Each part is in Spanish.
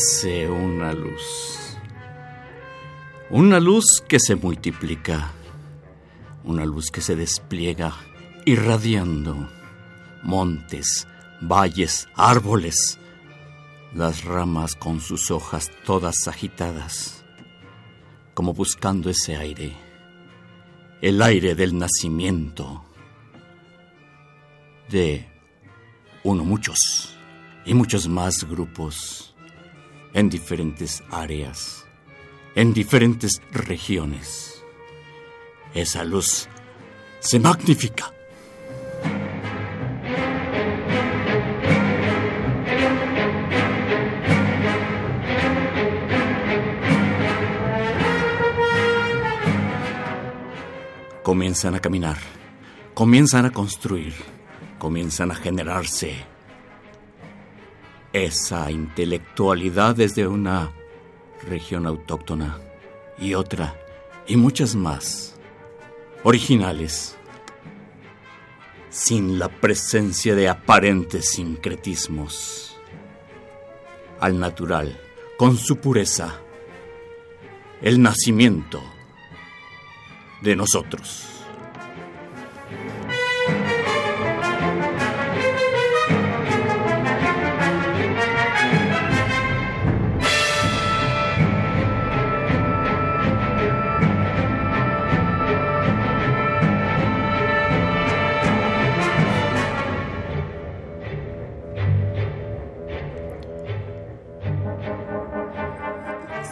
Nace una luz. Una luz que se multiplica. Una luz que se despliega, irradiando montes, valles, árboles, las ramas con sus hojas todas agitadas, como buscando ese aire, el aire del nacimiento de uno muchos y muchos más grupos en diferentes áreas, en diferentes regiones. Esa luz se magnifica. Comienzan a caminar, comienzan a construir, comienzan a generarse esa intelectualidad desde una región autóctona y otra y muchas más originales sin la presencia de aparentes sincretismos. Al natural con su pureza el nacimiento de nosotros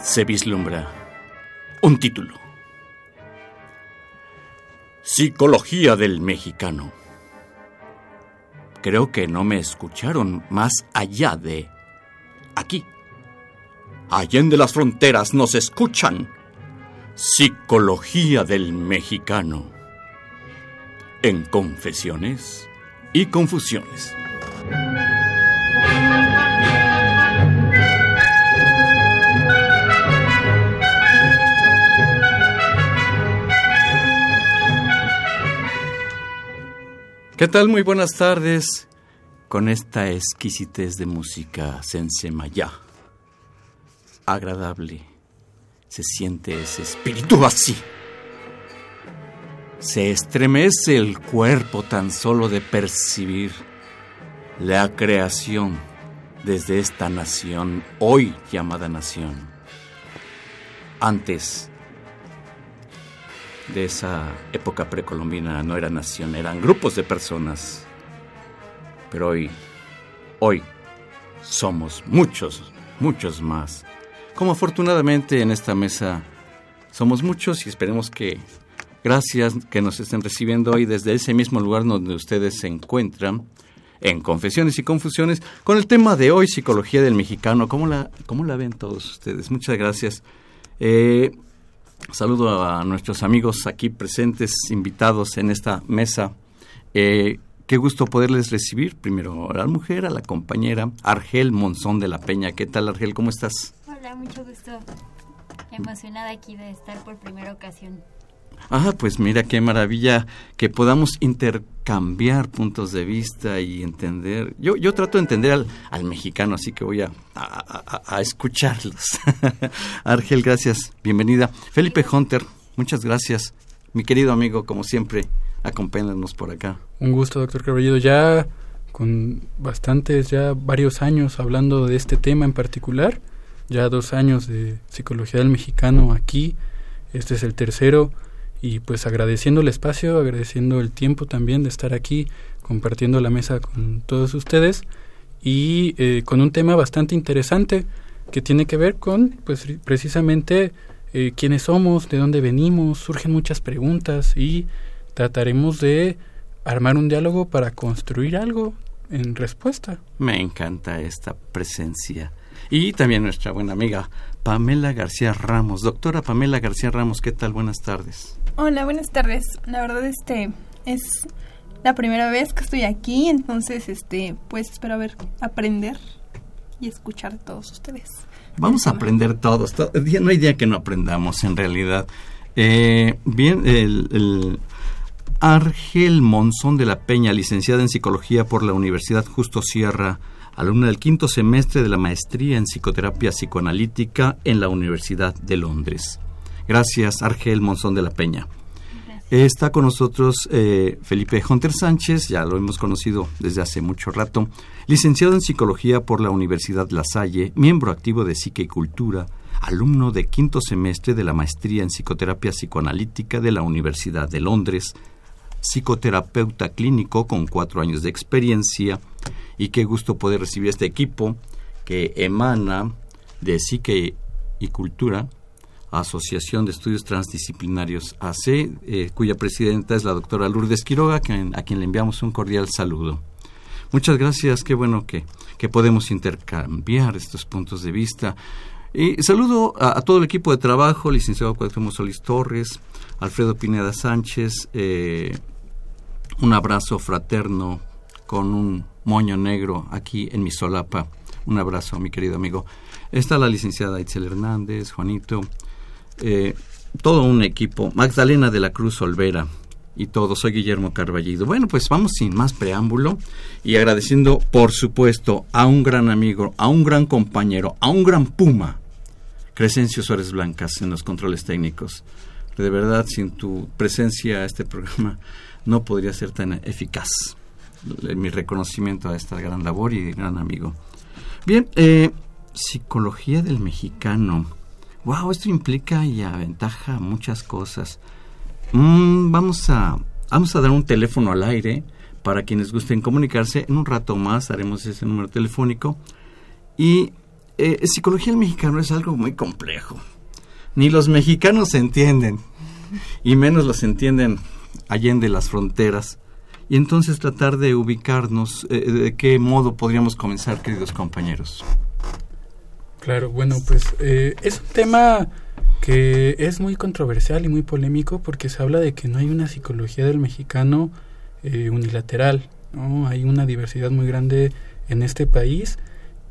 se vislumbra un título. Psicología del mexicano. Creo que no me escucharon más allá de aquí. Allende las fronteras nos escuchan. Psicología del mexicano. En confesiones y confusiones. ¿Qué tal? Muy buenas tardes con esta exquisitez de música sensemayá. Agradable. Se siente ese espíritu así. Se estremece el cuerpo tan solo de percibir la creación desde esta nación, hoy llamada nación. Antes de esa época precolombina no era nación, eran grupos de personas. Pero hoy, hoy somos muchos, muchos más. Como afortunadamente en esta mesa somos muchos y esperemos que gracias que nos estén recibiendo hoy desde ese mismo lugar donde ustedes se encuentran en Confesiones y Confusiones con el tema de hoy, Psicología del Mexicano. ¿Cómo la, cómo la ven todos ustedes? Muchas gracias. Eh, Saludo a nuestros amigos aquí presentes, invitados en esta mesa. Eh, qué gusto poderles recibir. Primero a la mujer, a la compañera Argel Monzón de la Peña. ¿Qué tal, Argel? ¿Cómo estás? Hola, mucho gusto. Emocionada aquí de estar por primera ocasión. Ah, pues mira qué maravilla que podamos intercambiar puntos de vista y entender. Yo, yo trato de entender al, al mexicano, así que voy a, escucharlos. Argel, gracias. Bienvenida. Felipe Hunter, muchas gracias. Mi querido amigo, como siempre, acompáñanos por acá. Un gusto, doctor Carballido. Ya con bastantes, ya varios años hablando de este tema en particular. Ya dos años de psicología del mexicano aquí. Este es el tercero y pues agradeciendo el espacio, agradeciendo el tiempo también de estar aquí compartiendo la mesa con todos ustedes y eh, con un tema bastante interesante que tiene que ver con pues precisamente eh, quiénes somos, de dónde venimos, surgen muchas preguntas y trataremos de armar un diálogo para construir algo en respuesta. Me encanta esta presencia. Y también nuestra buena amiga Pamela García Ramos. Doctora Pamela García Ramos, ¿qué tal? Buenas tardes. Hola, buenas tardes. La verdad, este es la primera vez que estoy aquí, entonces, este, pues espero ver, aprender y escuchar de todos ustedes. Vamos a aprender todos. no hay día que no aprendamos, en realidad. Eh, bien, el, el Argel Monzón de la Peña, licenciada en Psicología por la Universidad Justo Sierra, alumna del quinto semestre de la maestría en Psicoterapia Psicoanalítica en la Universidad de Londres. Gracias, Argel Monzón de la Peña. Está con nosotros eh, Felipe Hunter Sánchez, ya lo hemos conocido desde hace mucho rato, licenciado en Psicología por la Universidad La Salle, miembro activo de Psique y Cultura, alumno de quinto semestre de la maestría en Psicoterapia Psicoanalítica de la Universidad de Londres, psicoterapeuta clínico con cuatro años de experiencia, y qué gusto poder recibir este equipo que emana de Psique y Cultura, Asociación de Estudios Transdisciplinarios AC, eh, cuya presidenta es la doctora Lourdes Quiroga, a quien le enviamos un cordial saludo. Muchas gracias, qué bueno que, que podemos intercambiar estos puntos de vista. Y saludo a, todo el equipo de trabajo, licenciado Cuauhtémoc Solís Torres, Alfredo Pineda Sánchez, eh, un abrazo fraterno con un moño negro aquí en mi solapa. Un abrazo, mi querido amigo. Está la licenciada Itzel Hernández, Juanito, eh, todo un equipo, Magdalena de la Cruz Olvera y todo, soy Guillermo Carballido. Bueno, pues vamos sin más preámbulo y agradeciendo, por supuesto, a un gran amigo, a un gran compañero, a un gran puma, Crescencio Suárez Blancas en los controles técnicos. De verdad, sin tu presencia este programa no podría ser tan eficaz. Mi reconocimiento a esta gran labor y gran amigo. Bien, eh, psicología del mexicano wow, esto implica y aventaja muchas cosas. Mm, vamos, a, vamos a dar un teléfono al aire para quienes gusten comunicarse. En un rato más haremos ese número telefónico. Y eh, psicología del mexicano es algo muy complejo. Ni los mexicanos se entienden, y menos los entienden allende las fronteras. Y entonces tratar de ubicarnos, eh, de qué modo podríamos comenzar, queridos compañeros. Claro, bueno, pues eh, es un tema que es muy controversial y muy polémico porque se habla de que no hay una psicología del mexicano eh, unilateral, ¿no? Hay una diversidad muy grande en este país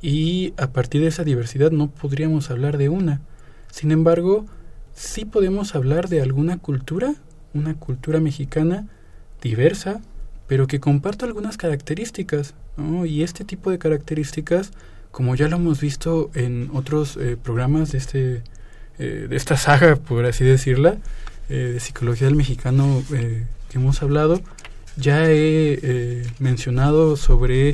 y a partir de esa diversidad no podríamos hablar de una. Sin embargo, sí podemos hablar de alguna cultura, una cultura mexicana diversa, pero que comparta algunas características. Y este tipo de características como ya lo hemos visto en otros eh, programas de este eh, de esta saga por así decirla eh, de psicología del mexicano que hemos hablado ya he mencionado sobre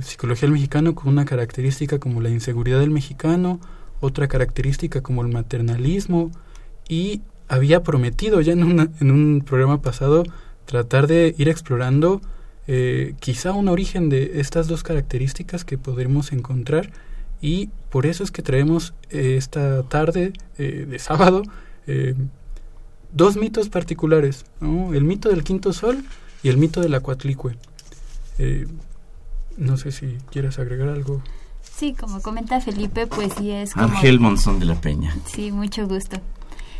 psicología del mexicano con una característica como la inseguridad del mexicano otra característica como el maternalismo y había prometido ya en, en un programa pasado tratar de ir explorando eh, quizá un origen de estas dos características que podremos encontrar y por eso es que traemos eh, esta tarde eh, de sábado dos mitos particulares, el mito del quinto sol y el mito de la cuatlicue. no sé si quieres agregar algo. Sí, como comenta Felipe, pues sí es como... Ángel Monzón de la Peña. Sí, mucho gusto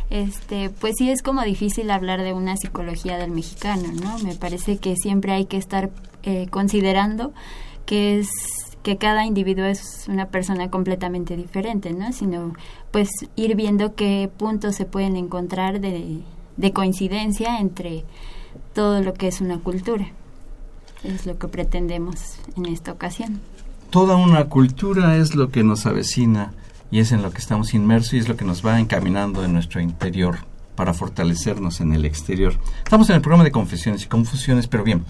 este, pues sí es como difícil hablar de una psicología del mexicano, ¿no? Me parece que siempre hay que estar eh, considerando que es que cada individuo es una persona completamente diferente, ¿no? Sino pues ir viendo qué puntos se pueden encontrar de, de coincidencia entre todo lo que es una cultura. Es lo que pretendemos en esta ocasión. Toda una cultura es lo que nos avecina y es en lo que estamos inmersos y es lo que nos va encaminando en nuestro interior para fortalecernos en el exterior. Estamos en el programa de confesiones y confusiones, pero bien,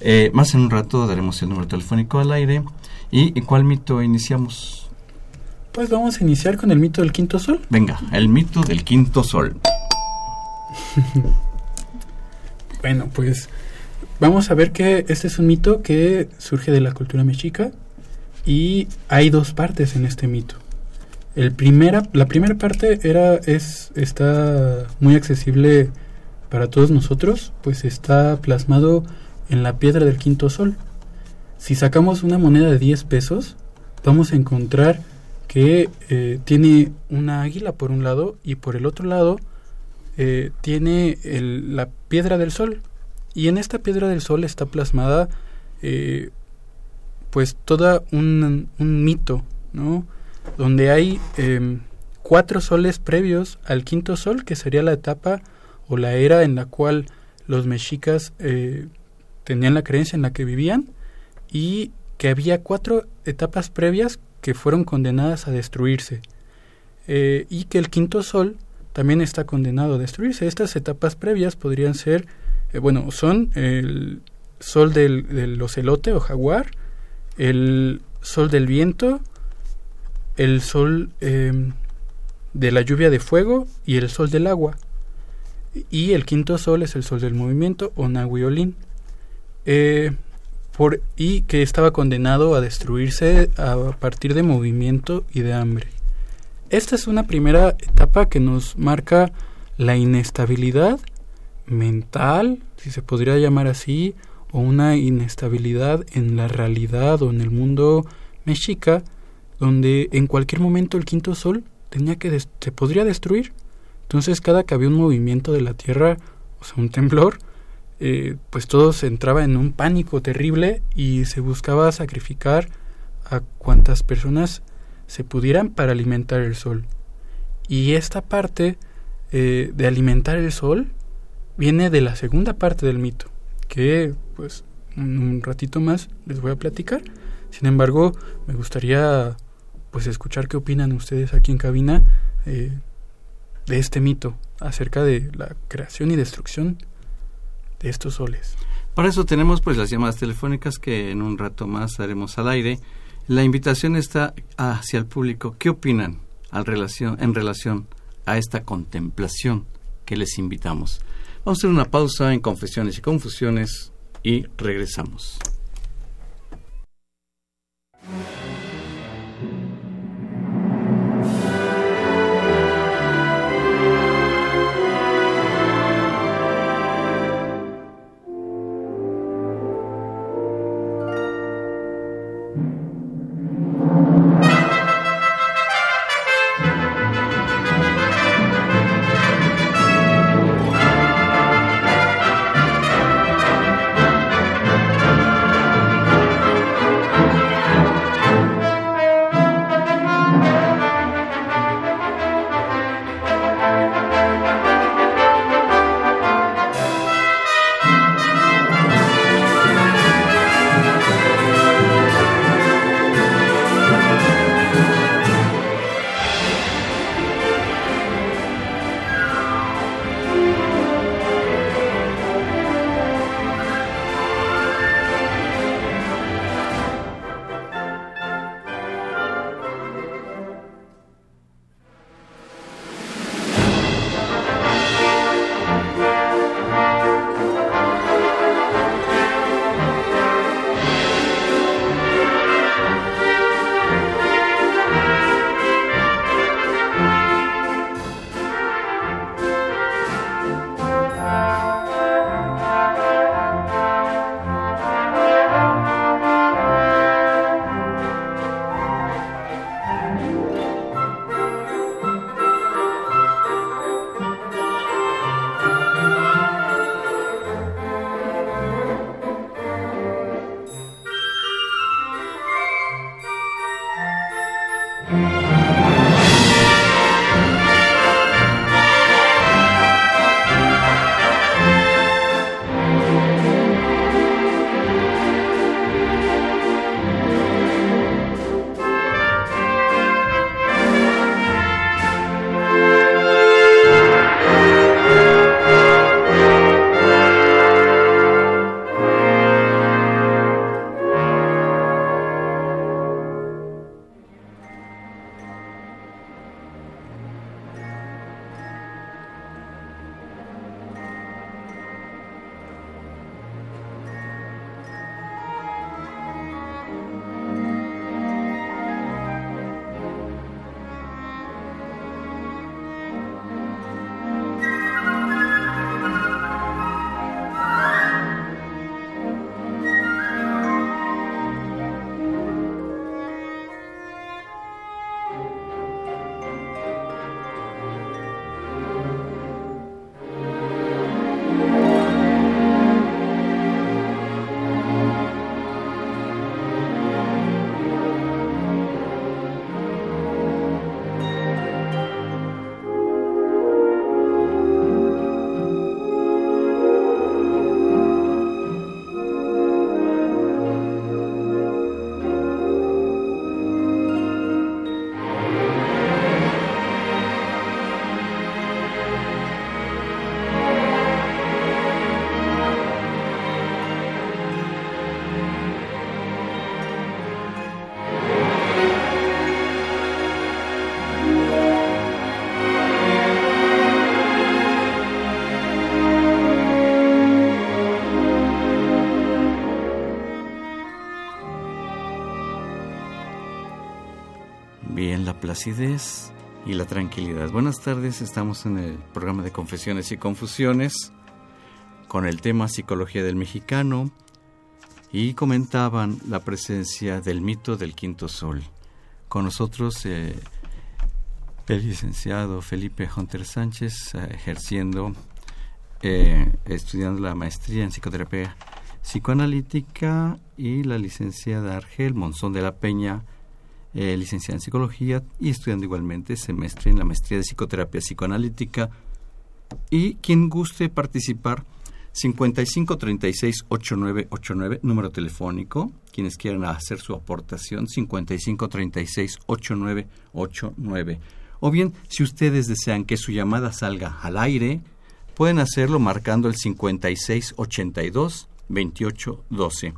eh, más en un rato daremos el número telefónico al aire ¿Y cuál mito iniciamos? Pues vamos a iniciar con el mito del quinto sol. Venga, el mito del quinto sol. bueno, pues vamos a ver que este es un mito que surge de la cultura mexica y hay dos partes en este mito. El primera, la primera parte era es está muy accesible para todos nosotros, pues está plasmado en la piedra del quinto sol. Si sacamos una moneda de 10 pesos, vamos a encontrar que eh, tiene una águila por un lado y por el otro lado eh, tiene la piedra del sol. Y en esta piedra del sol está plasmada eh, pues toda un, un, mito, ¿no? Donde hay em, cuatro soles previos al quinto sol, que sería la etapa o la era en la cual los mexicas tenían la creencia en la que vivían y que había cuatro etapas previas que fueron condenadas a destruirse eh, y que el quinto sol también está condenado a destruirse. Estas etapas previas podrían ser, eh, bueno, son el sol del, ocelote o jaguar, el sol del viento, el sol em, de la lluvia de fuego y el sol del agua. Y el quinto sol es el sol del movimiento o. Eh, y que estaba condenado a destruirse a partir de movimiento y de hambre. Esta es una primera etapa que nos marca la inestabilidad mental, si se podría llamar así, o una inestabilidad en la realidad o en el mundo mexica, donde en cualquier momento el quinto sol tenía que se podría destruir. Entonces cada que había un movimiento de la Tierra, o sea, un temblor, eh, pues todo se entraba en un pánico terrible y se buscaba sacrificar a cuantas personas se pudieran para alimentar el sol. Y esta parte eh, de alimentar el sol viene de la segunda parte del mito, que pues un ratito más les voy a platicar. Sin embargo, me gustaría pues escuchar qué opinan ustedes aquí en cabina eh, de este mito acerca de la creación y destrucción de estos soles. Para eso tenemos pues las llamadas telefónicas que en un rato más haremos al aire. La invitación está hacia el público. ¿Qué opinan al relación, en relación a esta contemplación que les invitamos? Vamos a hacer una pausa en Confesiones y Confusiones y regresamos. Placidez y la tranquilidad. Buenas tardes, estamos en el programa de Confesiones y Confusiones con el tema Psicología del Mexicano y comentaban la presencia del mito del quinto sol. Con nosotros eh, el licenciado Felipe Hunter Sánchez eh, ejerciendo, eh, estudiando la maestría en psicoterapia psicoanalítica y la licenciada Argel Monzón de la Peña, licenciada en psicología y estudiando igualmente semestre en la maestría de psicoterapia psicoanalítica. Y quien guste participar, 5536-8989, número telefónico. Quienes quieran hacer su aportación, 5536-8989. O bien, si ustedes desean que su llamada salga al aire, pueden hacerlo marcando el 5682-2812.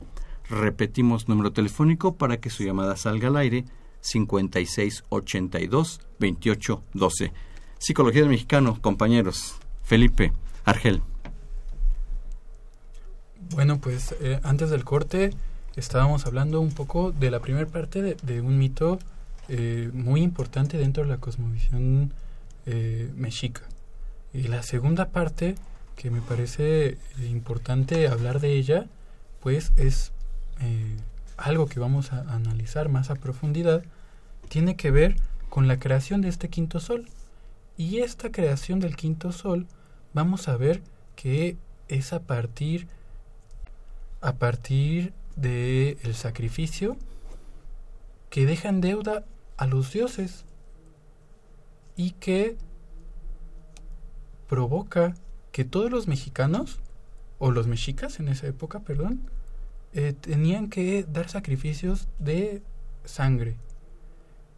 Repetimos número telefónico para que su llamada salga al aire, 5682-2812. Psicología del Mexicano, compañeros. Felipe, Argel. Bueno, pues eh, antes del corte estábamos hablando un poco de la primera parte de, un mito eh, muy importante dentro de la cosmovisión eh, mexica. Y la segunda parte, que me parece importante hablar de ella, pues es algo que vamos a analizar más a profundidad, tiene que ver con la creación de este quinto sol. Y esta creación del quinto sol, vamos a ver que es a partir a partir del el sacrificio que deja en deuda a los dioses y que provoca que todos los mexicanos, o los mexicas en esa época, perdón, eh, tenían que dar sacrificios de sangre.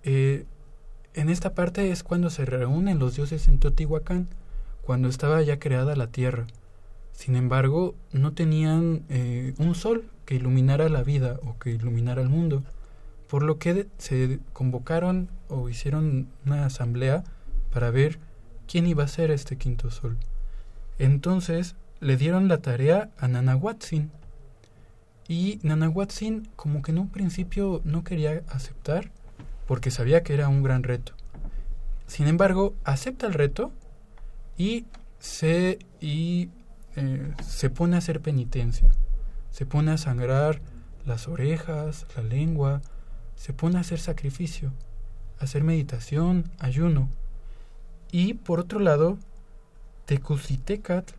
Eh, en esta parte es cuando se reúnen los dioses en Teotihuacán, cuando estaba ya creada la tierra. Sin embargo, no tenían eh, un sol que iluminara la vida o que iluminara el mundo, por lo que se convocaron o hicieron una asamblea para ver quién iba a ser este quinto sol. Entonces le dieron la tarea a Nanahuatzin. Y Nanahuatzin como que en un principio no quería aceptar porque sabía que era un gran reto. Sin embargo, acepta el reto y se y eh, se pone a hacer penitencia, se pone a sangrar las orejas, la lengua, se pone a hacer sacrificio, hacer meditación, ayuno. Y por otro lado, Tecusitecat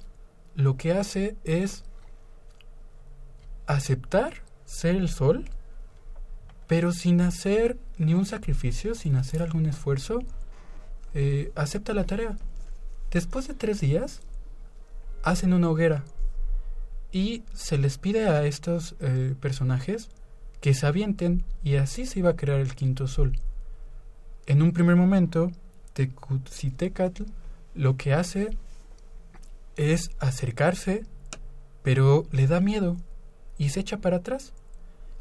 lo que hace es aceptar ser el sol, pero sin hacer ni un sacrificio, sin hacer algún esfuerzo, eh, acepta la tarea. Después de tres días, hacen una hoguera y se les pide a estos eh, personajes que se avienten y así se iba a crear el quinto sol. En un primer momento, Tecutzitecatl lo que hace es acercarse, pero le da miedo y se echa para atrás.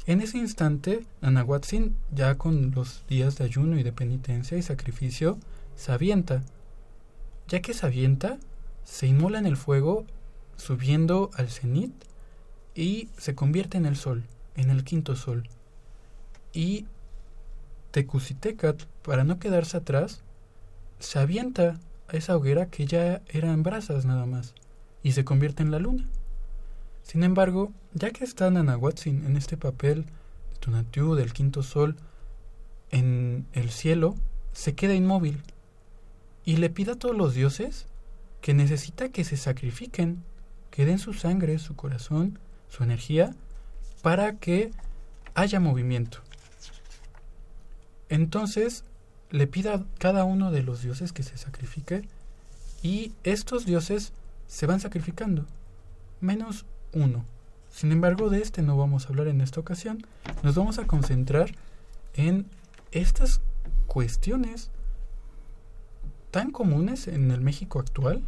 En ese instante, Anahuatzin, ya con los días de ayuno y de penitencia y sacrificio, se avienta. Ya que se avienta, se inmola en el fuego subiendo al cenit y se convierte en el sol, en el quinto sol. Y Tecusitecat, para no quedarse atrás, se avienta a esa hoguera que ya era en brasas nada más y se convierte en la luna. Sin embargo, ya que está Nanahuatzin en este papel de Tonatiuh del quinto sol en el cielo, se queda inmóvil y le pide a todos los dioses que necesita que se sacrifiquen, que den su sangre, su corazón, su energía, para que haya movimiento. Entonces le pida a cada uno de los dioses que se sacrifique y estos dioses se van sacrificando, menos Sin embargo, de este no vamos a hablar en esta ocasión, nos vamos a concentrar en estas cuestiones tan comunes en el México actual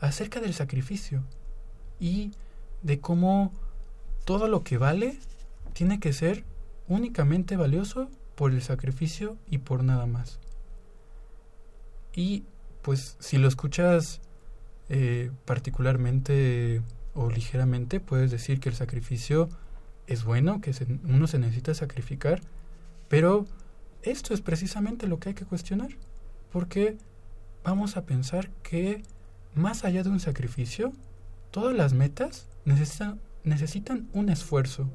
acerca del sacrificio y de cómo todo lo que vale tiene que ser únicamente valioso por el sacrificio y por nada más. Y pues si lo escuchas eh, particularmente o ligeramente, puedes decir que el sacrificio es bueno, que uno se necesita sacrificar, pero esto es precisamente lo que hay que cuestionar, porque vamos a pensar que más allá de un sacrificio, todas las metas necesitan, necesitan un esfuerzo.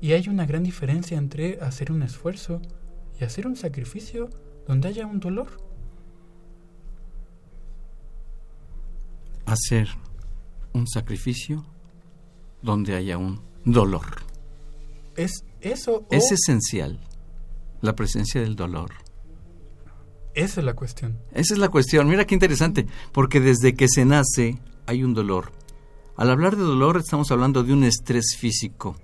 Y hay una gran diferencia entre hacer un esfuerzo y hacer un sacrificio donde haya un dolor. Hacer un sacrificio donde haya un dolor. Es eso. Es esencial la presencia del dolor. Esa es la cuestión. Esa es la cuestión. Mira qué interesante, porque desde que se nace hay un dolor. Al hablar de dolor estamos hablando de un estrés físico.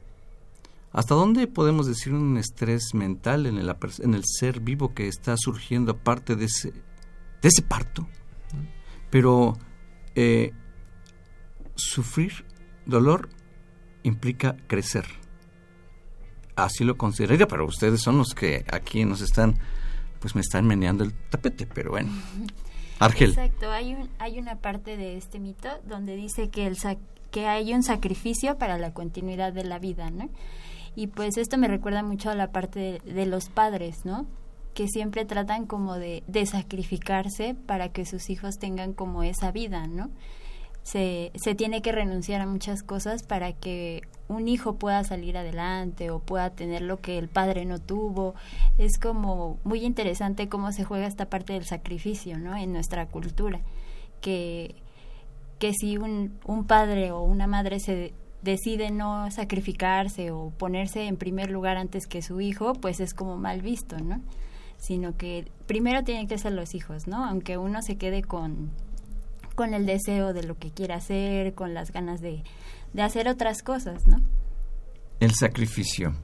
¿Hasta dónde podemos decir un estrés mental en el, en el ser vivo que está surgiendo aparte de ese, de ese parto? Pero eh, sufrir dolor implica crecer. Así lo consideraría, pero ustedes son los que aquí nos están, pues me están meneando el tapete, pero bueno. Argel. Exacto, hay, un, hay una parte de este mito donde dice que, el que hay un sacrificio para la continuidad de la vida, ¿no? Y pues esto me recuerda mucho a la parte de, los padres, ¿no? Que siempre tratan como de, de sacrificarse para que sus hijos tengan como esa vida, ¿no? Se, se tiene que renunciar a muchas cosas para que un hijo pueda salir adelante o pueda tener lo que el padre no tuvo. Es como muy interesante cómo se juega esta parte del sacrificio, ¿no? En nuestra cultura. Que, que si un, un padre o una madre se decide no sacrificarse o ponerse en primer lugar antes que su hijo, pues es como mal visto, ¿no? Sino que primero tienen que ser los hijos, ¿no? Aunque uno se quede con con el deseo de lo que quiere hacer, con las ganas de, de hacer otras cosas, ¿no? El sacrificio.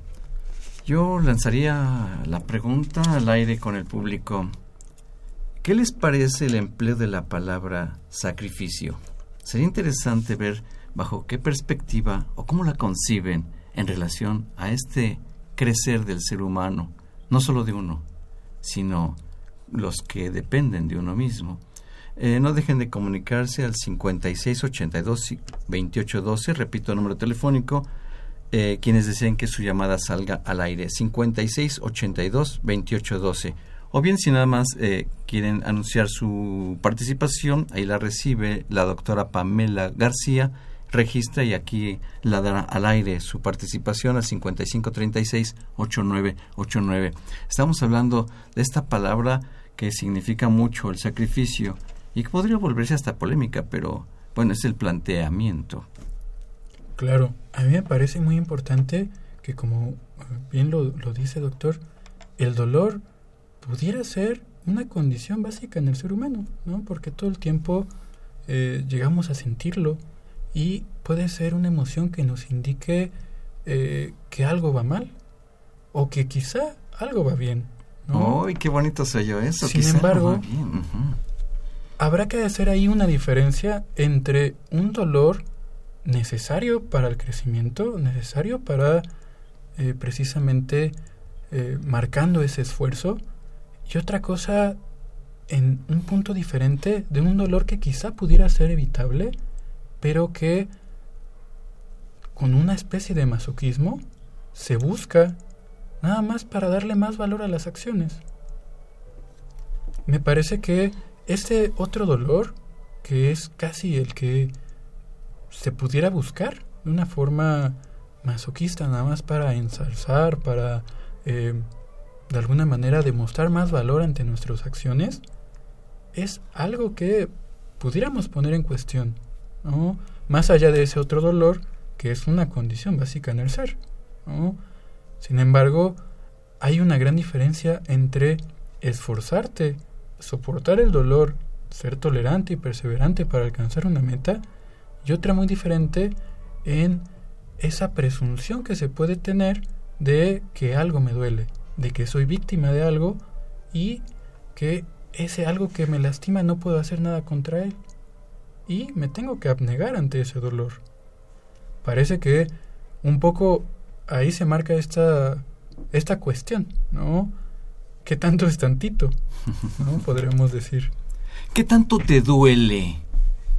Yo lanzaría la pregunta al aire con el público. ¿Qué les parece el empleo de la palabra sacrificio? Sería interesante ver bajo qué perspectiva o cómo la conciben en relación a este crecer del ser humano, no solo de uno, sino los que dependen de uno mismo. Eh, no dejen de comunicarse al 5682-2812, repito el número telefónico, eh, quienes deseen que su llamada salga al aire, 5682-2812. O bien si nada más eh, quieren anunciar su participación, ahí la recibe la doctora Pamela García, registra y aquí la dará al aire su participación al 5536-8989. Estamos hablando de esta palabra que significa mucho, el sacrificio, y que podría volverse hasta polémica, pero bueno, es el planteamiento. Claro, a mí me parece muy importante que como bien lo, lo dice doctor, el dolor pudiera ser una condición básica en el ser humano, ¿no? Porque todo el tiempo eh, llegamos a sentirlo y puede ser una emoción que nos indique eh, que algo va mal o que quizá algo va bien. ¿no? ¡Ay, qué bonito se yo eso! Sin embargo, habrá que hacer ahí una diferencia entre un dolor necesario para el crecimiento, necesario para eh, precisamente eh, marcando ese esfuerzo, y otra cosa en un punto diferente de un dolor que quizá pudiera ser evitable, pero que con una especie de masoquismo se busca nada más para darle más valor a las acciones. Me parece que este otro dolor, que es casi el que se pudiera buscar de una forma masoquista, nada más para ensalzar, para eh, de alguna manera demostrar más valor ante nuestras acciones, es algo que pudiéramos poner en cuestión, ¿no? Más allá de ese otro dolor, que es una condición básica en el ser, ¿no? Sin embargo, hay una gran diferencia entre esforzarte soportar el dolor, ser tolerante y perseverante para alcanzar una meta, y otra muy diferente en esa presunción que se puede tener de que algo me duele, de que soy víctima de algo y que ese algo que me lastima no puedo hacer nada contra él y me tengo que abnegar ante ese dolor. Parece que un poco ahí se marca esta esta cuestión, ¿no? ¿Qué tanto es tantito? ¿No? Podremos decir. ¿Qué tanto te duele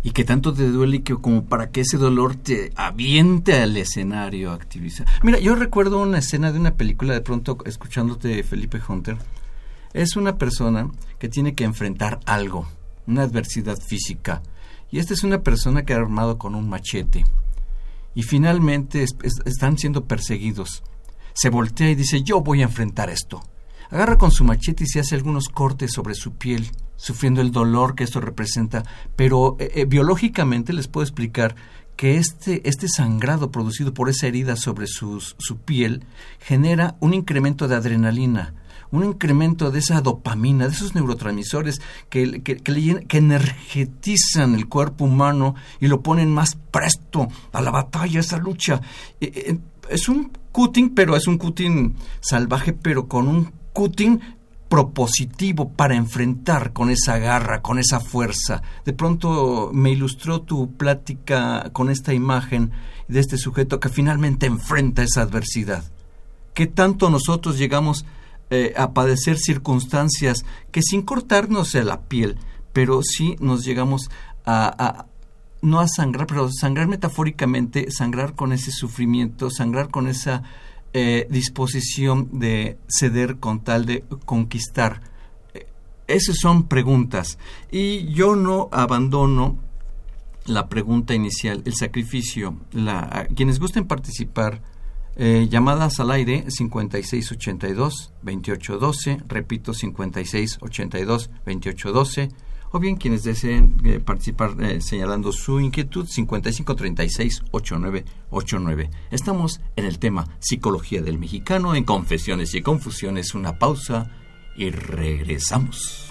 y que tanto te duele y que como para que ese dolor te aviente al escenario activista. Mira, yo recuerdo una escena de una película de pronto escuchándote Felipe Hunter. Es una persona que tiene que enfrentar algo, una adversidad física. Y esta es una persona que ha armado con un machete. Y finalmente están siendo perseguidos. Se voltea y dice, yo voy a enfrentar esto. Agarra con su machete y se hace algunos cortes sobre su piel sufriendo el dolor que esto representa, pero eh, eh, biológicamente les puedo explicar que este, este sangrado producido por esa herida sobre su piel genera un incremento de adrenalina, un incremento de esa dopamina, de esos neurotransmisores que, que, que, energetizan el cuerpo humano y lo ponen más presto a la batalla, a esa lucha. Eh, es un cutting, pero es un cutting salvaje, pero con un cutting propositivo para enfrentar con esa garra, con esa fuerza. De pronto me ilustró tu plática con esta imagen de este sujeto que finalmente enfrenta esa adversidad. ¿Qué tanto nosotros llegamos eh, a padecer circunstancias que sin cortarnos la piel, pero sí nos llegamos a, no a sangrar, pero sangrar metafóricamente, sangrar con ese sufrimiento, sangrar con esa eh, disposición de ceder con tal de conquistar. Eh, esas son preguntas. Y yo no abandono la pregunta inicial, el sacrificio. La, quienes gusten participar, eh, llamadas al aire 5682-2812, repito 5682-2812 o bien quienes deseen eh, participar eh, señalando su inquietud 5536-8989. Estamos en el tema Psicología del Mexicano en Confesiones y Confusiones. Una pausa y regresamos.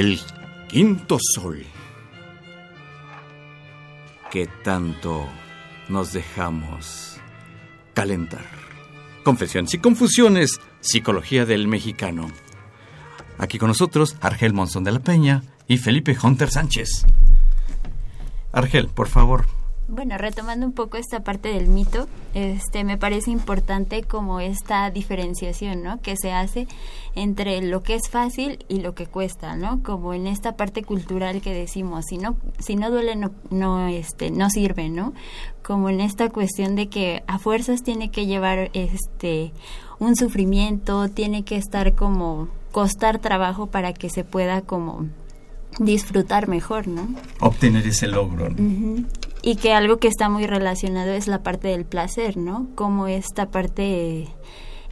El quinto sol. ¿Qué tanto nos dejamos calentar? Confesiones y confusiones, psicología del mexicano. Aquí con nosotros, Argel Monzón de la Peña y Felipe Hunter Sánchez. Argel, por favor, bueno, retomando un poco esta parte del mito, este me parece importante como esta diferenciación, ¿no? Que se hace entre lo que es fácil y lo que cuesta, ¿no? Como en esta parte cultural que decimos, si no si no duele no no este no sirve, ¿no? Como en esta cuestión de que a fuerzas tiene que llevar este un sufrimiento, tiene que estar como costar trabajo para que se pueda como disfrutar mejor, ¿no? Obtener ese logro. ¿no? Y que algo que está muy relacionado es la parte del placer, ¿no? Como esta parte,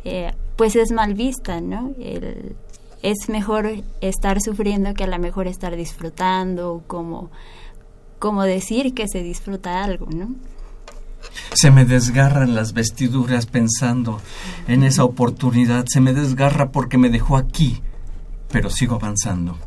eh, pues es mal vista, ¿no? El, es mejor estar sufriendo que a lo mejor estar disfrutando, como, como decir que se disfruta algo, ¿no? Se me desgarran las vestiduras pensando en esa oportunidad, se me desgarra porque me dejó aquí, pero sigo avanzando.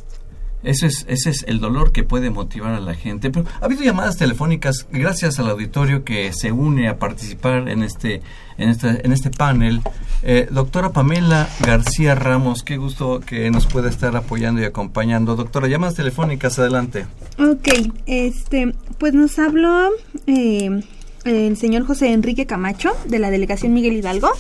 Ese es, ese es el dolor que puede motivar a la gente. Pero ha habido llamadas telefónicas gracias al auditorio que se une a participar en este, en este, en este panel. Eh, doctora Pamela García Ramos, qué gusto que nos pueda estar apoyando y acompañando. Doctora, llamadas telefónicas, adelante. Ok, este, pues nos habló eh, el señor José Enrique Camacho de la delegación Miguel Hidalgo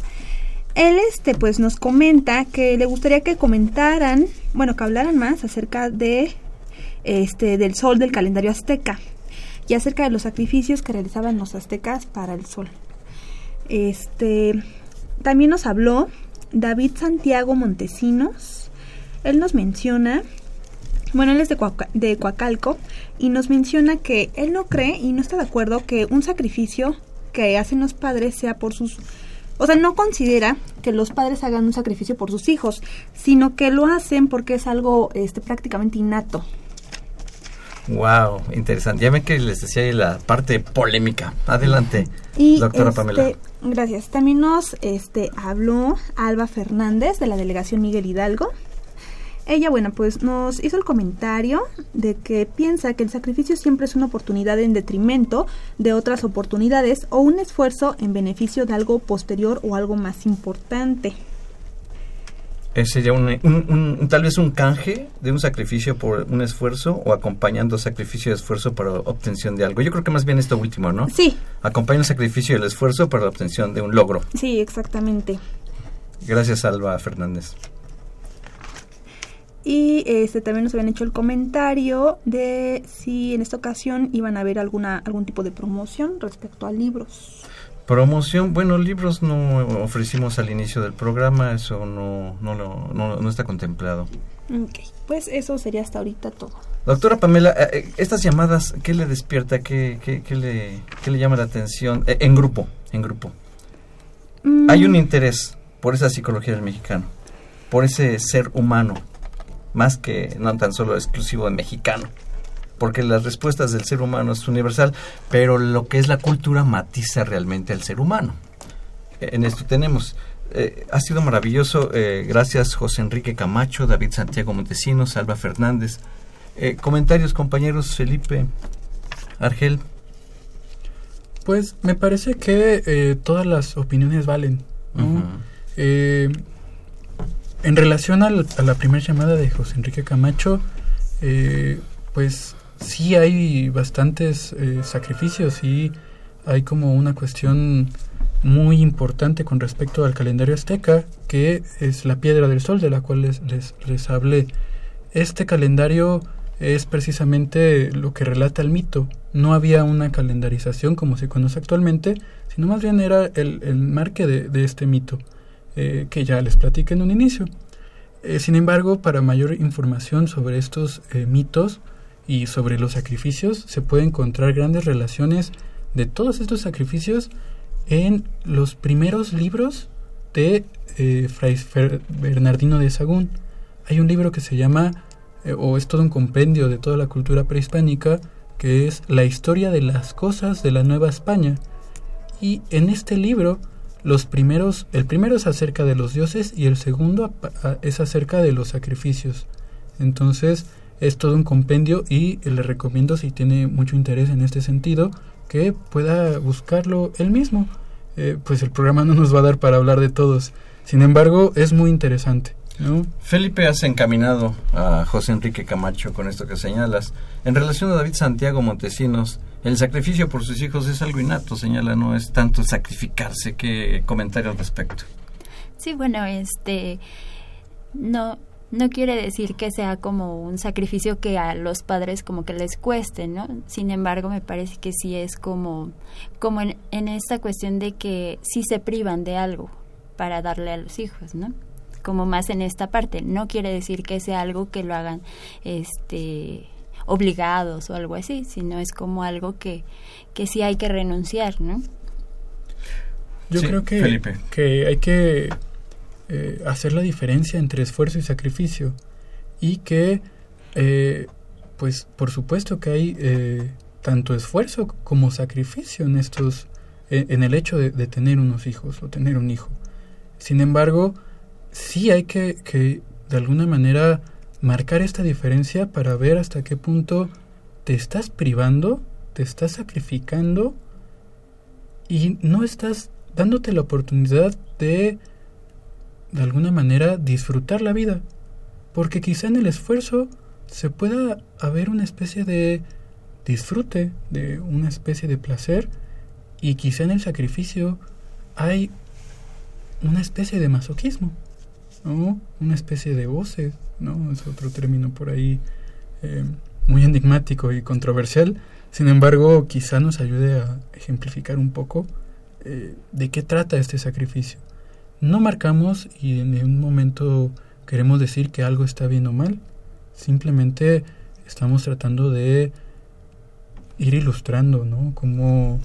él este pues nos comenta que le gustaría que comentaran, bueno, que hablaran más acerca de este del sol del calendario azteca y acerca de los sacrificios que realizaban los aztecas para el sol. Este también nos habló David Santiago Montesinos. Él nos menciona bueno, él es de, de Coacalco y nos menciona que él no cree y no está de acuerdo que un sacrificio que hacen los padres sea por sus o sea, no considera que los padres hagan un sacrificio por sus hijos, sino que lo hacen porque es algo este, prácticamente innato. Wow, interesante. Ya ven que les decía la parte polémica. Adelante, doctora este, Pamela. Gracias. También nos este, habló Alba Fernández de la delegación Miguel Hidalgo. Ella, bueno, pues nos hizo el comentario de que piensa que el sacrificio siempre es una oportunidad en detrimento de otras oportunidades o un esfuerzo en beneficio de algo posterior o algo más importante. ¿Ese sería un, tal vez un canje de un sacrificio por un esfuerzo o acompañando sacrificio y esfuerzo para obtención de algo. Yo creo que más bien esto último, ¿no? Sí. Acompaña el sacrificio y el esfuerzo para la obtención de un logro. Sí, exactamente. Gracias, Alba Fernández. Y este también nos habían hecho el comentario de si en esta ocasión iban a haber alguna algún tipo de promoción respecto a libros. Promoción, bueno, libros no ofrecimos al inicio del programa, eso no, no, no, no está contemplado. Ok, pues eso sería hasta ahorita todo. Doctora Pamela, eh, eh, estas llamadas, ¿qué le despierta? ¿Qué, qué, qué, le, qué le, llama la atención? Eh, en grupo, en grupo. Mm. Hay un interés por esa psicología del mexicano, por ese ser humano más que no tan solo exclusivo de mexicano, porque las respuestas del ser humano es universal, pero lo que es la cultura matiza realmente al ser humano. En esto tenemos. Eh, ha sido maravilloso, eh, gracias José Enrique Camacho, David Santiago Montesinos, Salva Fernández. Eh, comentarios, compañeros, Felipe, Argel. Pues me parece que todas las opiniones valen. En relación a la primera llamada de José Enrique Camacho, eh, pues sí hay bastantes eh, sacrificios y hay como una cuestión muy importante con respecto al calendario azteca, que es la piedra del sol de la cual les, les, les hablé. Este calendario es precisamente lo que relata el mito. No había una calendarización como se conoce actualmente, sino más bien era el, el marque de, de este mito. Eh, que ya les platiqué en un inicio. Eh, sin embargo, para mayor información sobre estos eh, mitos y sobre los sacrificios, se puede encontrar grandes relaciones de todos estos sacrificios en los primeros libros de Fray Bernardino de Sagún. Hay un libro que se llama, o es todo un compendio de toda la cultura prehispánica, que es La historia de las cosas de la Nueva España. Y en este libro los primeros, el primero es acerca de los dioses y el segundo es acerca de los sacrificios. Entonces es todo un compendio y le recomiendo si tiene mucho interés en este sentido que pueda buscarlo él mismo. Eh, pues el programa no nos va a dar para hablar de todos. Sin embargo, es muy interesante. Felipe, has encaminado a José Enrique Camacho con esto que señalas. En relación a David Santiago Montesinos, el sacrificio por sus hijos es algo innato, señala, no es tanto sacrificarse. ¿Qué comentario al respecto? Sí, bueno, este no no quiere decir que sea como un sacrificio que a los padres como que les cueste, ¿no? Sin embargo, me parece que sí es como como en, en esta cuestión de que sí se privan de algo para darle a los hijos, ¿no? Como más en esta parte. No quiere decir que sea algo que lo hagan este obligados o algo así, sino es como algo que, que sí hay que renunciar, ¿no? Yo creo que, que hay que eh, hacer la diferencia entre esfuerzo y sacrificio y que eh, pues por supuesto que hay eh, tanto esfuerzo como sacrificio en estos en, el hecho de, tener unos hijos o tener un hijo sin embargo sí hay que, que de alguna manera marcar esta diferencia para ver hasta qué punto te estás privando te estás sacrificando y no estás dándote la oportunidad de de alguna manera disfrutar la vida, porque quizá en el esfuerzo se pueda haber una especie de disfrute, de una especie de placer, y quizá en el sacrificio hay una especie de masoquismo, ¿no? Una especie de voces, ¿no? Es otro término por ahí eh, muy enigmático y controversial. Sin embargo, quizá nos ayude a ejemplificar un poco eh, de qué trata este sacrificio no marcamos y en un momento queremos decir que algo está bien o mal. Simplemente estamos tratando de ir ilustrando, ¿no? Como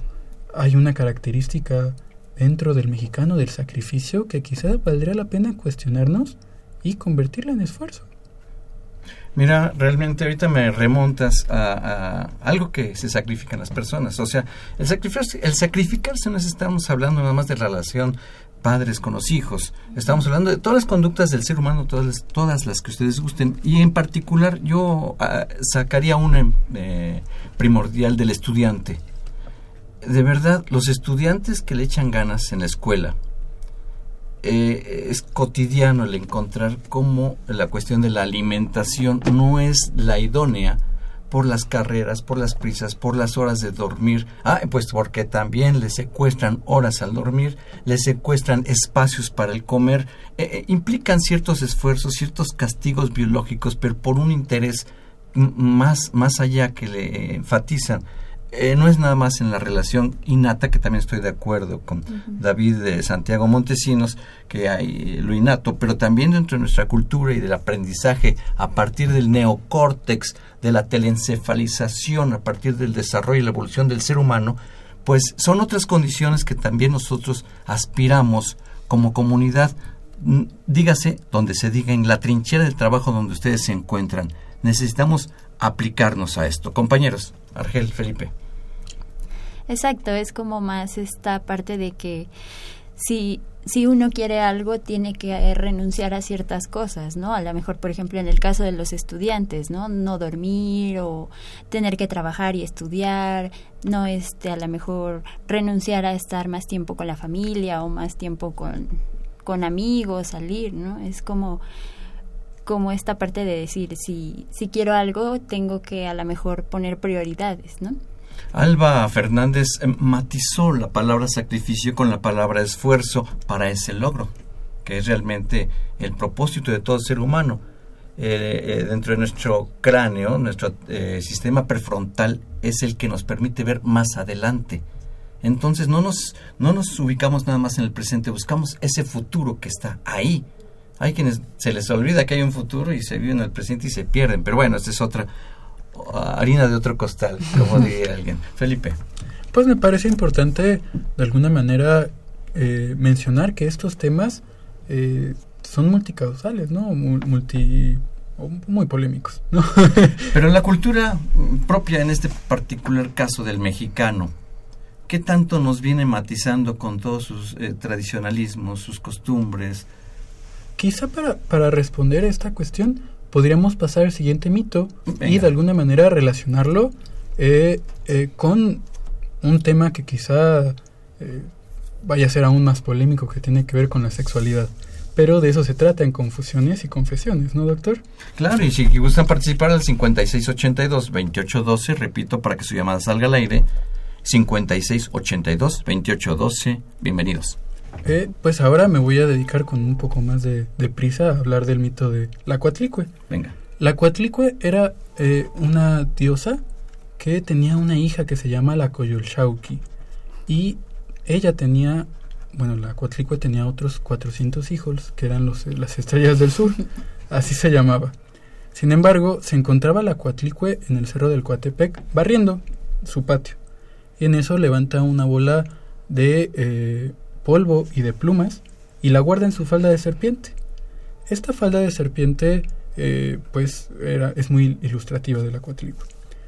hay una característica dentro del mexicano del sacrificio que quizá valdría la pena cuestionarnos y convertirla en esfuerzo. Mira, realmente ahorita me remontas a, algo que se sacrifican las personas. O sea, el sacrificarse, el sacrificarse no es estamos hablando nada más de relación padres con los hijos. Estamos hablando de todas las conductas del ser humano, todas las, todas las que ustedes gusten. Y en particular yo ah, sacaría una eh, primordial del estudiante. De verdad, los estudiantes que le echan ganas en la escuela, eh, es cotidiano el encontrar cómo la cuestión de la alimentación no es la idónea por las carreras, por las prisas, por las horas de dormir. Ah, pues porque también le secuestran horas al dormir, le secuestran espacios para el comer. Eh, eh, implican ciertos esfuerzos, ciertos castigos biológicos, pero por un interés más, más allá que le enfatizan eh, no es nada más en la relación innata, que también estoy de acuerdo con David de Santiago Montesinos, que hay lo innato, pero también dentro de nuestra cultura y del aprendizaje a partir del neocórtex, de la telencefalización, a partir del desarrollo y la evolución del ser humano, pues son otras condiciones que también nosotros aspiramos como comunidad, dígase donde se diga, en la trinchera del trabajo donde ustedes se encuentran. Necesitamos aplicarnos a esto. Compañeros. Argel, Felipe. Exacto, es como más esta parte de que si, si uno quiere algo tiene que eh, renunciar a ciertas cosas, ¿no? A lo mejor, por ejemplo, en el caso de los estudiantes, ¿no? No dormir o tener que trabajar y estudiar, no este, a lo mejor renunciar a estar más tiempo con la familia o más tiempo con, con amigos, salir, ¿no? Es como como esta parte de decir, si, si quiero algo, tengo que a lo mejor poner prioridades, ¿no? Alba Fernández eh, matizó la palabra sacrificio con la palabra esfuerzo para ese logro, que es realmente el propósito de todo ser humano. Eh, eh, dentro de nuestro cráneo, nuestro sistema prefrontal es el que nos permite ver más adelante. Entonces no nos, no nos ubicamos nada más en el presente, buscamos ese futuro que está ahí, hay quienes se les olvida que hay un futuro y se viven el presente y se pierden. Pero bueno, esta es otra harina de otro costal, como diría alguien. Felipe. Pues me parece importante de alguna manera eh, mencionar que estos temas eh, son multicausales, ¿no? Multi muy polémicos, ¿no? Pero la cultura propia en este particular caso del mexicano, ¿qué tanto nos viene matizando con todos sus eh, tradicionalismos, sus costumbres, Quizá para, para responder a esta cuestión podríamos pasar al siguiente mito y de alguna manera relacionarlo eh, eh, con un tema que quizá eh, vaya a ser aún más polémico que tiene que ver con la sexualidad. Pero de eso se trata en Confusiones y Confesiones, ¿no, doctor? Claro, y si gustan participar al 5682-2812, repito, para que su llamada salga al aire, 5682-2812, bienvenidos. Eh, pues ahora me voy a dedicar con un poco más de, prisa a hablar del mito de la Cuatlicue. Venga. La Cuatlicue era eh, una diosa que tenía una hija que se llama la Coyolxauqui. Y ella tenía, bueno, la Cuatlicue tenía otros 400 hijos, que eran los, las estrellas del sur. Así se llamaba. Sin embargo, se encontraba la Cuatlicue en el cerro del Coatepec barriendo su patio. Y en eso levanta una bola de... Eh, polvo y de plumas y la guarda en su falda de serpiente. Esta falda de serpiente eh, pues era, es muy ilustrativa de la.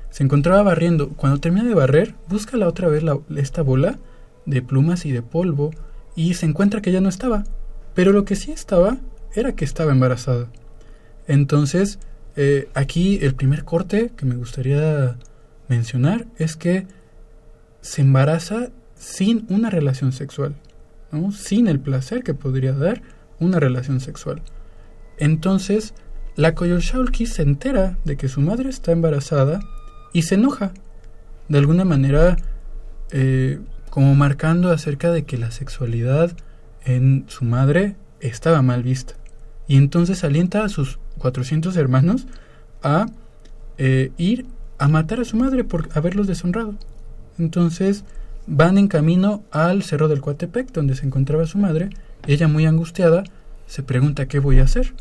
Se encontraba barriendo. Cuando termina de barrer, busca la otra vez la, esta bola de plumas y de polvo y se encuentra que ya no estaba. Pero lo que sí estaba era que estaba embarazada. Entonces, eh, aquí el primer corte que me gustaría mencionar es que se embaraza sin una relación sexual, sin el placer que podría dar una relación sexual. Entonces, la Coyolxauhqui se entera de que su madre está embarazada y se enoja, de alguna manera eh, como marcando acerca de que la sexualidad en su madre estaba mal vista. Y entonces alienta a sus 400 hermanos a eh, ir a matar a su madre por haberlos deshonrado. Entonces van en camino al cerro del Coatepec, donde se encontraba su madre. Ella, muy angustiada, se pregunta qué voy a hacer.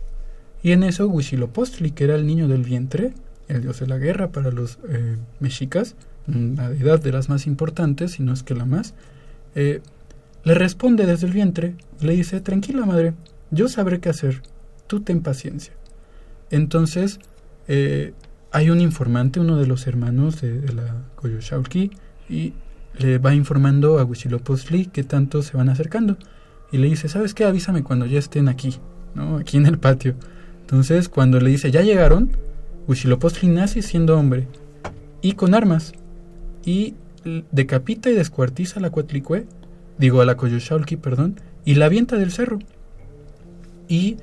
Y en eso Huitzilopochtli, que era el niño del vientre, el dios de la guerra para los eh, mexicas, la deidad de las más importantes, si no es que la más, eh, le responde desde el vientre, le dice, tranquila madre, yo sabré qué hacer, tú ten paciencia. Entonces, eh, hay un informante, uno de los hermanos de, la Coyoshaulki, y le va informando a Huitzilopochtli que tanto se van acercando. Y le dice, ¿sabes qué? Avísame cuando ya estén aquí, ¿no? Aquí en el patio. Entonces, cuando le dice, ya llegaron, Huitzilopochtli nace siendo hombre y con armas. Y decapita y descuartiza a la Cuatlicue, digo a la Coyoshaulki, perdón, y la avienta del cerro. Y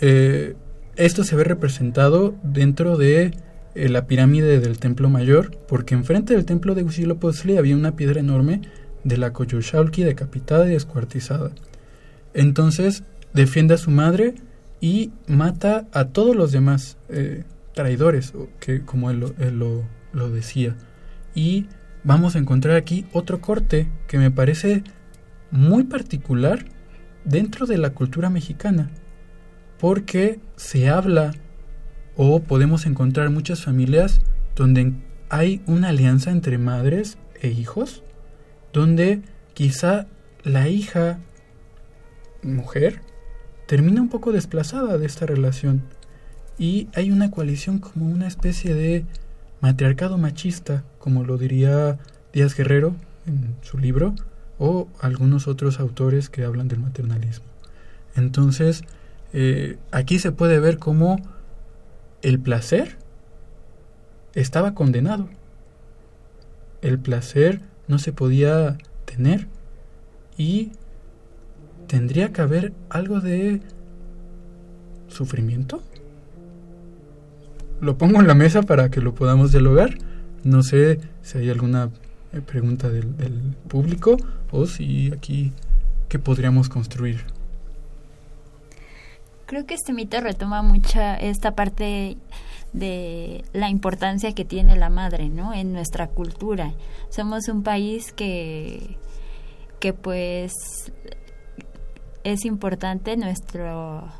eh, esto se ve representado dentro de la pirámide del Templo Mayor, porque enfrente del templo de Huitzilopochtli había una piedra enorme de la Coyoshaulki decapitada y descuartizada. Entonces defiende a su madre y mata a todos los demás eh, traidores, que, como él, lo, lo decía. Y vamos a encontrar aquí otro corte que me parece muy particular dentro de la cultura mexicana, porque se habla o podemos encontrar muchas familias donde hay una alianza entre madres e hijos, donde quizá la hija mujer termina un poco desplazada de esta relación y hay una coalición como una especie de matriarcado machista, como lo diría Díaz Guerrero en su libro, o algunos otros autores que hablan del maternalismo. Entonces, eh, aquí se puede ver cómo el placer estaba condenado. El placer no se podía tener y tendría que haber algo de sufrimiento. Lo pongo en la mesa para que lo podamos dialogar. No sé si hay alguna eh, pregunta del, del público o si aquí qué podríamos construir. Creo que este mito retoma mucha esta parte de la importancia que tiene la madre, ¿no? En nuestra cultura. Somos un país que, que pues es importante nuestro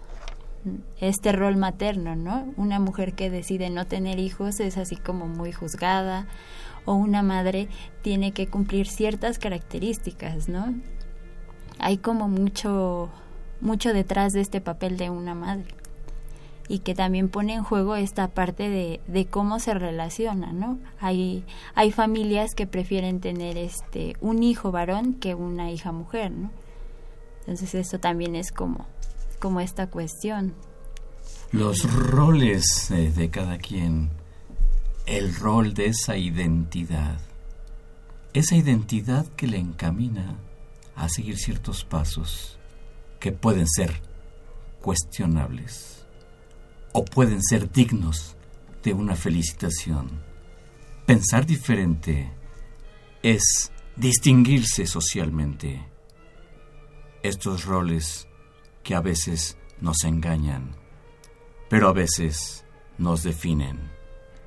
este rol materno, ¿no? Una mujer que decide no tener hijos es así como muy juzgada o una madre tiene que cumplir ciertas características, ¿no? Hay como mucho mucho detrás de este papel de una madre y que también pone en juego esta parte de, de cómo se relaciona, ¿no? Hay, hay familias que prefieren tener este un hijo varón que una hija mujer, ¿no? Entonces eso también es como, como esta cuestión. Los roles de cada quien, el rol de esa identidad, esa identidad que le encamina a seguir ciertos pasos que pueden ser cuestionables o pueden ser dignos de una felicitación. Pensar diferente es distinguirse socialmente. Estos roles que a veces nos engañan, pero a veces nos definen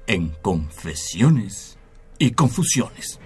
en confesiones y confusiones.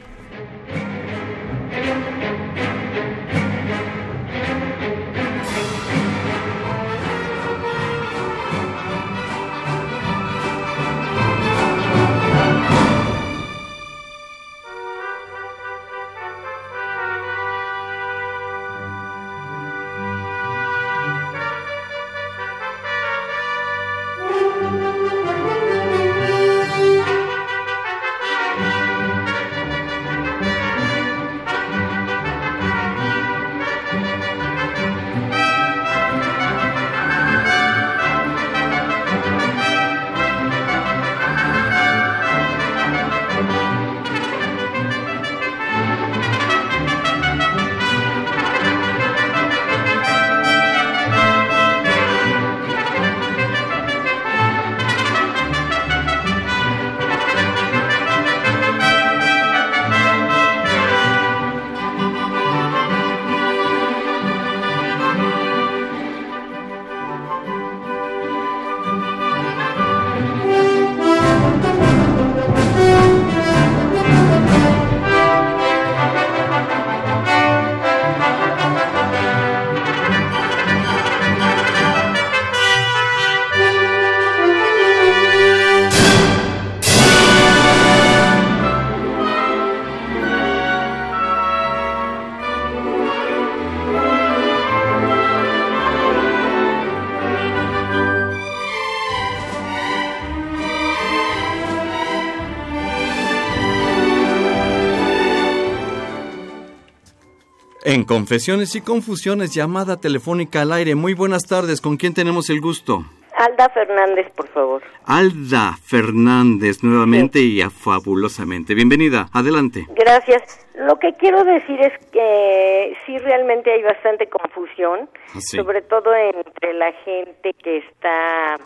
En Confesiones y Confusiones, llamada telefónica al aire. Muy buenas tardes, ¿con quién tenemos el gusto? Alda Fernández, por favor. Alda Fernández, nuevamente y fabulosamente. Bienvenida, adelante. Gracias. Lo que quiero decir es que sí realmente hay bastante confusión, Ah, sí. sobre todo entre la gente que está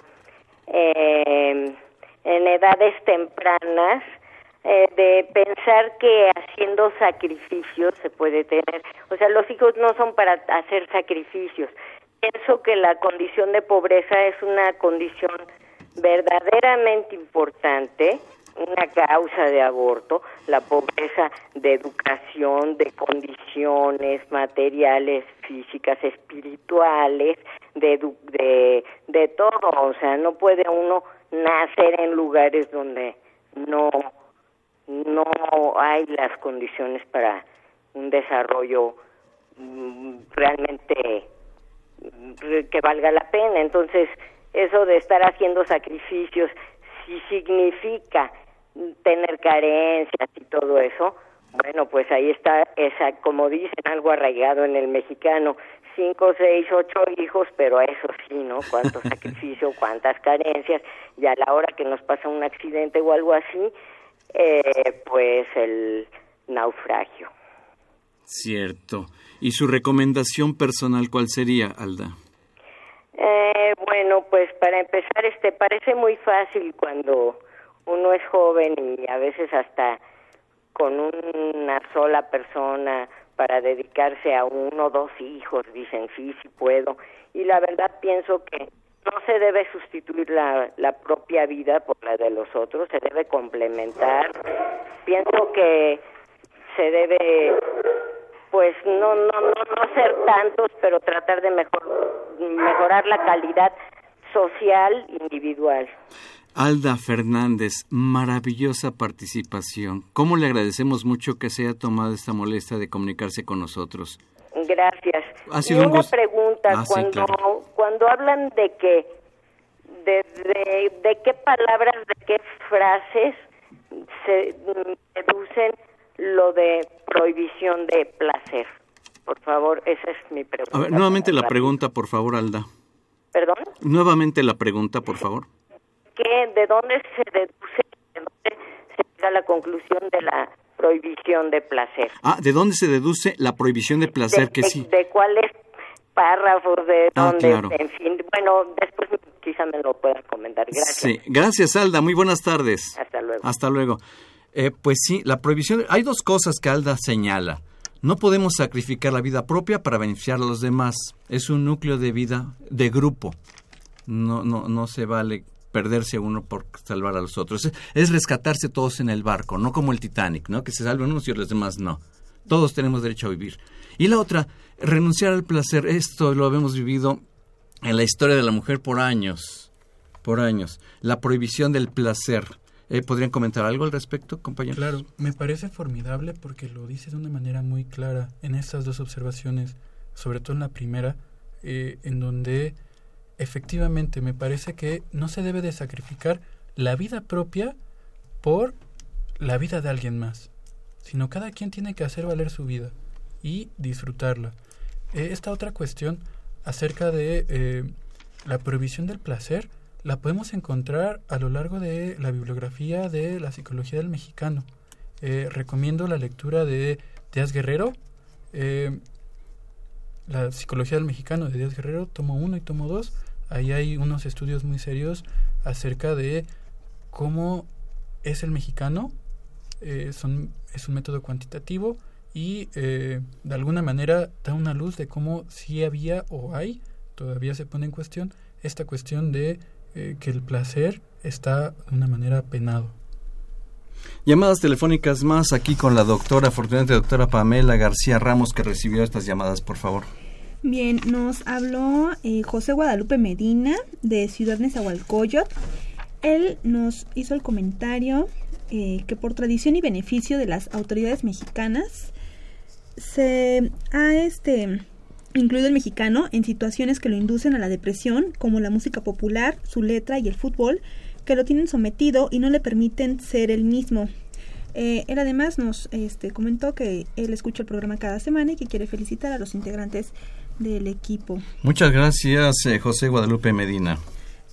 eh, en edades tempranas, eh, de pensar que haciendo sacrificios se puede tener. O sea, los hijos no son para hacer sacrificios. Pienso que la condición de pobreza es una condición verdaderamente importante, una causa de aborto, la pobreza de educación, de condiciones materiales, físicas, espirituales, de, de, de todo. O sea, no puede uno nacer en lugares donde no, no hay las condiciones para un desarrollo mm, realmente mm, que valga la pena. Entonces, eso de estar haciendo sacrificios, si significa tener carencias y todo eso, bueno, pues ahí está esa, como dicen, algo arraigado en el mexicano, cinco, seis, ocho hijos, pero eso sí, ¿no? Cuánto sacrificio, cuántas carencias, y a la hora que nos pasa un accidente o algo así, eh, pues el naufragio. Cierto. ¿Y su recomendación personal cuál sería, Alda? Eh, bueno, pues para empezar, este parece muy fácil cuando uno es joven y a veces hasta con una sola persona para dedicarse a uno o dos hijos, dicen sí, sí puedo. Y la verdad pienso que no se debe sustituir la, la propia vida por la de los otros, se debe complementar. Pienso que se debe pues no no no no ser tantos pero tratar de mejor mejorar la calidad social individual Alda Fernández, maravillosa participación. ¿Cómo le agradecemos mucho que se haya tomado esta molestia de comunicarse con nosotros? Gracias Ha sido y un una gusto. pregunta Ah, sí, cuando claro. cuando hablan de que de, de, de qué palabras de qué frases se mm, deducen lo de prohibición de placer por favor esa es mi pregunta A ver, nuevamente la pregunta, por favor, Alda. perdón Nuevamente la pregunta, por favor. de dónde se deduce, de dónde se llega a la conclusión de la prohibición de placer. Ah, ¿de dónde se deduce la prohibición de placer? de, Que de- sí. de cuáles párrafos, de Ah, dónde, claro. en fin. Bueno, después quizá me lo puedan comentar. Gracias. Sí, gracias Alda, muy buenas tardes. Hasta luego. Hasta luego. Eh, pues sí, la prohibición, hay dos cosas que Alda señala. No podemos sacrificar la vida propia para beneficiar a los demás. Es un núcleo de vida de grupo. No, no, no se vale perderse uno por salvar a los otros. Es, es rescatarse todos en el barco, no como el Titanic, ¿no? Que se salven unos y los demás no. Todos tenemos derecho a vivir. Y la otra, renunciar al placer. Esto lo hemos vivido en la historia de la mujer por años. Por años. La prohibición del placer. Eh, ¿Podrían comentar algo al respecto, compañeros? Claro, me parece formidable porque lo dice de una manera muy clara en estas dos observaciones, sobre todo en la primera, eh, en donde efectivamente me parece que no se debe de sacrificar la vida propia por la vida de alguien más, sino cada quien tiene que hacer valer su vida y disfrutarla. Eh, esta otra cuestión acerca de eh, la prohibición del placer la podemos encontrar a lo largo de la bibliografía de la psicología del mexicano. Eh, recomiendo la lectura de Díaz Guerrero, eh, la psicología del mexicano de Díaz Guerrero, tomo 1 y tomo 2. Ahí hay unos estudios muy serios acerca de cómo es el mexicano. Eh, son, es un método cuantitativo y eh, de alguna manera da una luz de cómo sí había o hay, todavía se pone en cuestión, esta cuestión de eh, que el placer está de una manera penado. Llamadas telefónicas más aquí con la doctora, afortunadamente doctora Pamela García Ramos, que recibió estas llamadas, por favor. Bien, nos habló eh, José Guadalupe Medina de Ciudad Nezahualcóyotl. Él nos hizo el comentario eh, que por tradición y beneficio de las autoridades mexicanas se ha este incluido el mexicano en situaciones que lo inducen a la depresión, como la música popular, su letra y el fútbol, que lo tienen sometido y no le permiten ser el mismo. Eh, él además nos este, comentó que él escucha el programa cada semana y que quiere felicitar a los integrantes del equipo. Muchas gracias, eh, José Guadalupe Medina.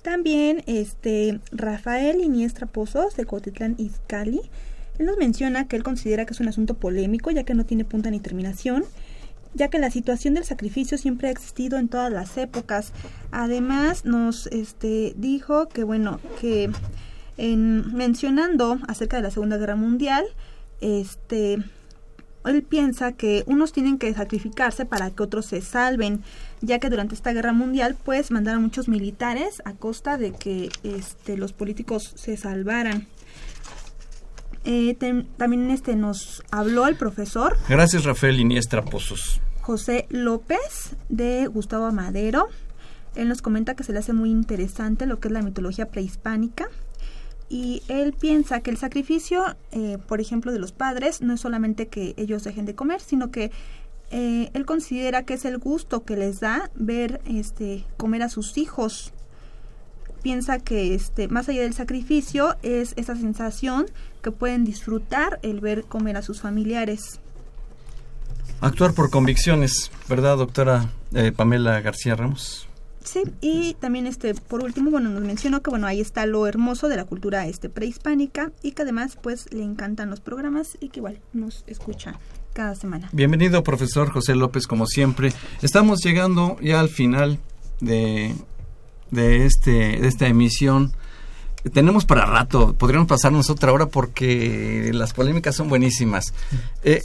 También este Rafael Iniestra Pozos de Cotitlán Izcalli. Él nos menciona que él considera que es un asunto polémico ya que no tiene punta ni terminación ya que la situación del sacrificio siempre ha existido en todas las épocas. Además, nos este, dijo que, bueno, que en, mencionando acerca de la Segunda Guerra Mundial, este, él piensa que unos tienen que sacrificarse para que otros se salven, ya que durante esta guerra mundial pues mandaron muchos militares a costa de que este, los políticos se salvaran. Eh, también este nos habló el profesor. Gracias Rafael Iniestra Pozos. José López de Gustavo Madero. Él nos comenta que se le hace muy interesante lo que es la mitología prehispánica y él piensa que el sacrificio, eh, por ejemplo, de los padres no es solamente que ellos dejen de comer, sino que eh, él considera que es el gusto que les da ver este comer a sus hijos. Piensa que este más allá del sacrificio es esa sensación que pueden disfrutar el ver comer a sus familiares. Actuar por convicciones, ¿verdad, doctora eh, Pamela García Ramos? Sí, y también este por último, bueno, nos mencionó que bueno, ahí está lo hermoso de la cultura este prehispánica y que además pues le encantan los programas y que igual nos escucha cada semana. Bienvenido, profesor José López, como siempre. Estamos llegando ya al final de, de, este, de esta emisión tenemos para rato, podríamos pasarnos otra hora porque las polémicas son buenísimas. Eh,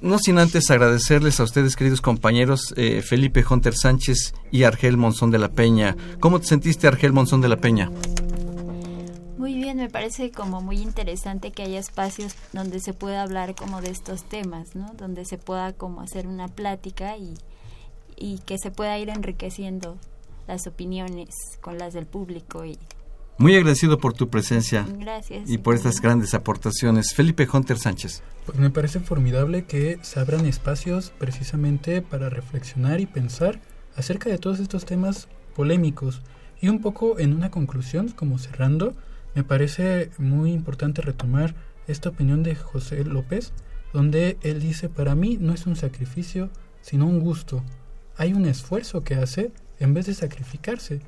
no sin antes agradecerles a ustedes, queridos compañeros, eh, Felipe Hunter Sánchez y Argel Monzón de la Peña. ¿Cómo te sentiste, Argel Monzón de la Peña? Muy bien, me parece como muy interesante que haya espacios donde se pueda hablar como de estos temas, ¿no? Donde se pueda como hacer una plática y, y que se pueda ir enriqueciendo las opiniones con las del público y muy agradecido por tu presencia. Gracias. Y por estas grandes aportaciones. Felipe Hunter Sánchez. Pues me parece formidable que se abran espacios precisamente para reflexionar y pensar acerca de todos estos temas polémicos. Y un poco en una conclusión, como cerrando, me parece muy importante retomar esta opinión de José López, donde él dice, para mí no es un sacrificio, sino un gusto. Hay un esfuerzo que hace en vez de sacrificarse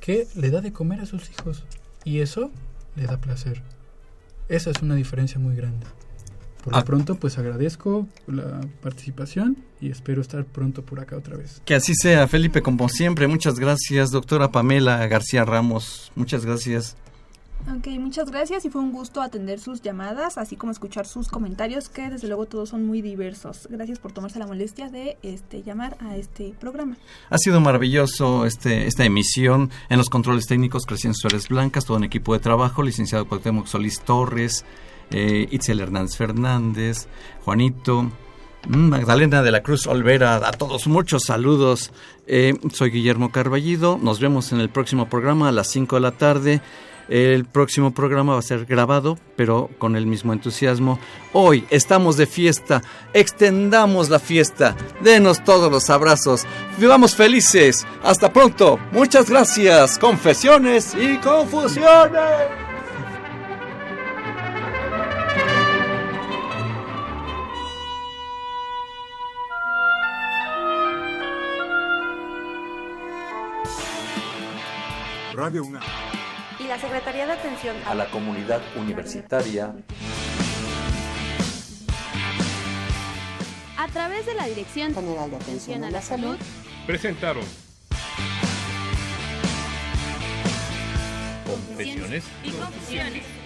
que le da de comer a sus hijos y eso le da placer. Esa es una diferencia muy grande. Por lo ah. pronto, pues agradezco la participación y espero estar pronto por acá otra vez. Que así sea, Felipe, como siempre. Muchas gracias, doctora Pamela García Ramos. Muchas gracias. Ok, muchas gracias y fue un gusto atender sus llamadas, así como escuchar sus comentarios, que desde luego todos son muy diversos. Gracias por tomarse la molestia de este llamar a este programa. Ha sido maravilloso este esta emisión en los controles técnicos Crescien Suárez Blancas, todo un equipo de trabajo, licenciado Cuauhtémoc Solís Torres, eh, Itzel Hernández Fernández, Juanito, mm, Magdalena de la Cruz Olvera, a todos muchos saludos. Eh, soy Guillermo Carballido, nos vemos en el próximo programa a las 5 de la tarde. El próximo programa va a ser grabado, pero con el mismo entusiasmo. Hoy estamos de fiesta, extendamos la fiesta, denos todos los abrazos, vivamos felices. Hasta pronto, muchas gracias. Confesiones y confusiones. Radio UNAM la Secretaría de Atención a la Comunidad Universitaria. A través de la Dirección General de Atención a la Salud. Presentaron. Confesiones y Confusiones